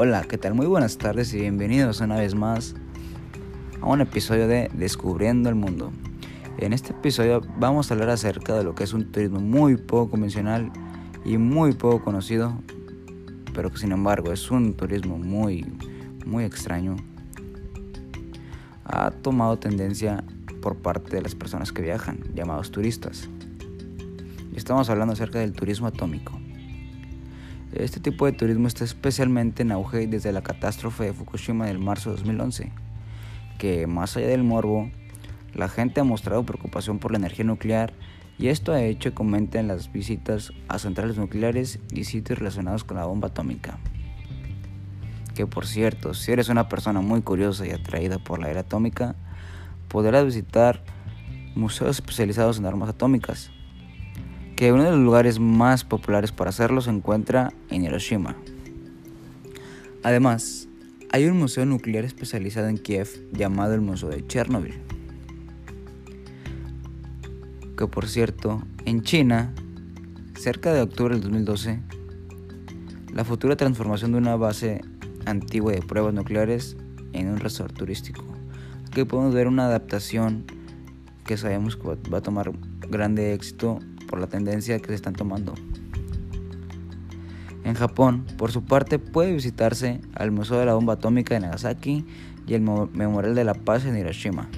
Hola, ¿qué tal? Muy buenas tardes y bienvenidos una vez más a un episodio de Descubriendo el Mundo. En este episodio vamos a hablar acerca de lo que es un turismo muy poco convencional y muy poco conocido, pero que sin embargo es un turismo muy, muy extraño. Ha tomado tendencia por parte de las personas que viajan, llamados turistas. Estamos hablando acerca del turismo atómico. Este tipo de turismo está especialmente en auge desde la catástrofe de Fukushima del marzo de 2011, que más allá del morbo, la gente ha mostrado preocupación por la energía nuclear y esto ha hecho que aumenten las visitas a centrales nucleares y sitios relacionados con la bomba atómica. Que por cierto, si eres una persona muy curiosa y atraída por la era atómica, podrás visitar museos especializados en armas atómicas, que uno de los lugares más populares para hacerlo se encuentra en Hiroshima. Además, hay un museo nuclear especializado en Kiev llamado el Museo de Chernobyl. Que por cierto, en China, cerca de octubre del 2012, la futura transformación de una base antigua de pruebas nucleares en un resort turístico. Aquí podemos ver una adaptación que sabemos que va a tomar grande éxito por la tendencia que se están tomando. En Japón, por su parte, puede visitarse al Museo de la Bomba Atómica de Nagasaki y el Memorial de la Paz en Hiroshima.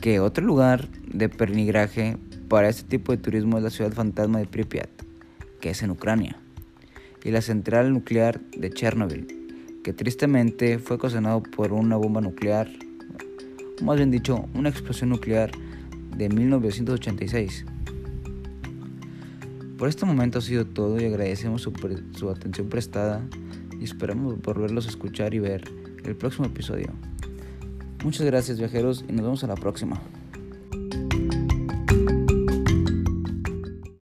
Que otro lugar de pernigraje para este tipo de turismo es la ciudad fantasma de Pripyat, que es en Ucrania, y la central nuclear de Chernobyl, que tristemente fue ocasionado por una bomba nuclear, más bien dicho, una explosión nuclear de 1986. Por este momento ha sido todo y agradecemos su, atención prestada y esperamos volverlos a escuchar y ver el próximo episodio. Muchas gracias viajeros y nos vemos a la próxima.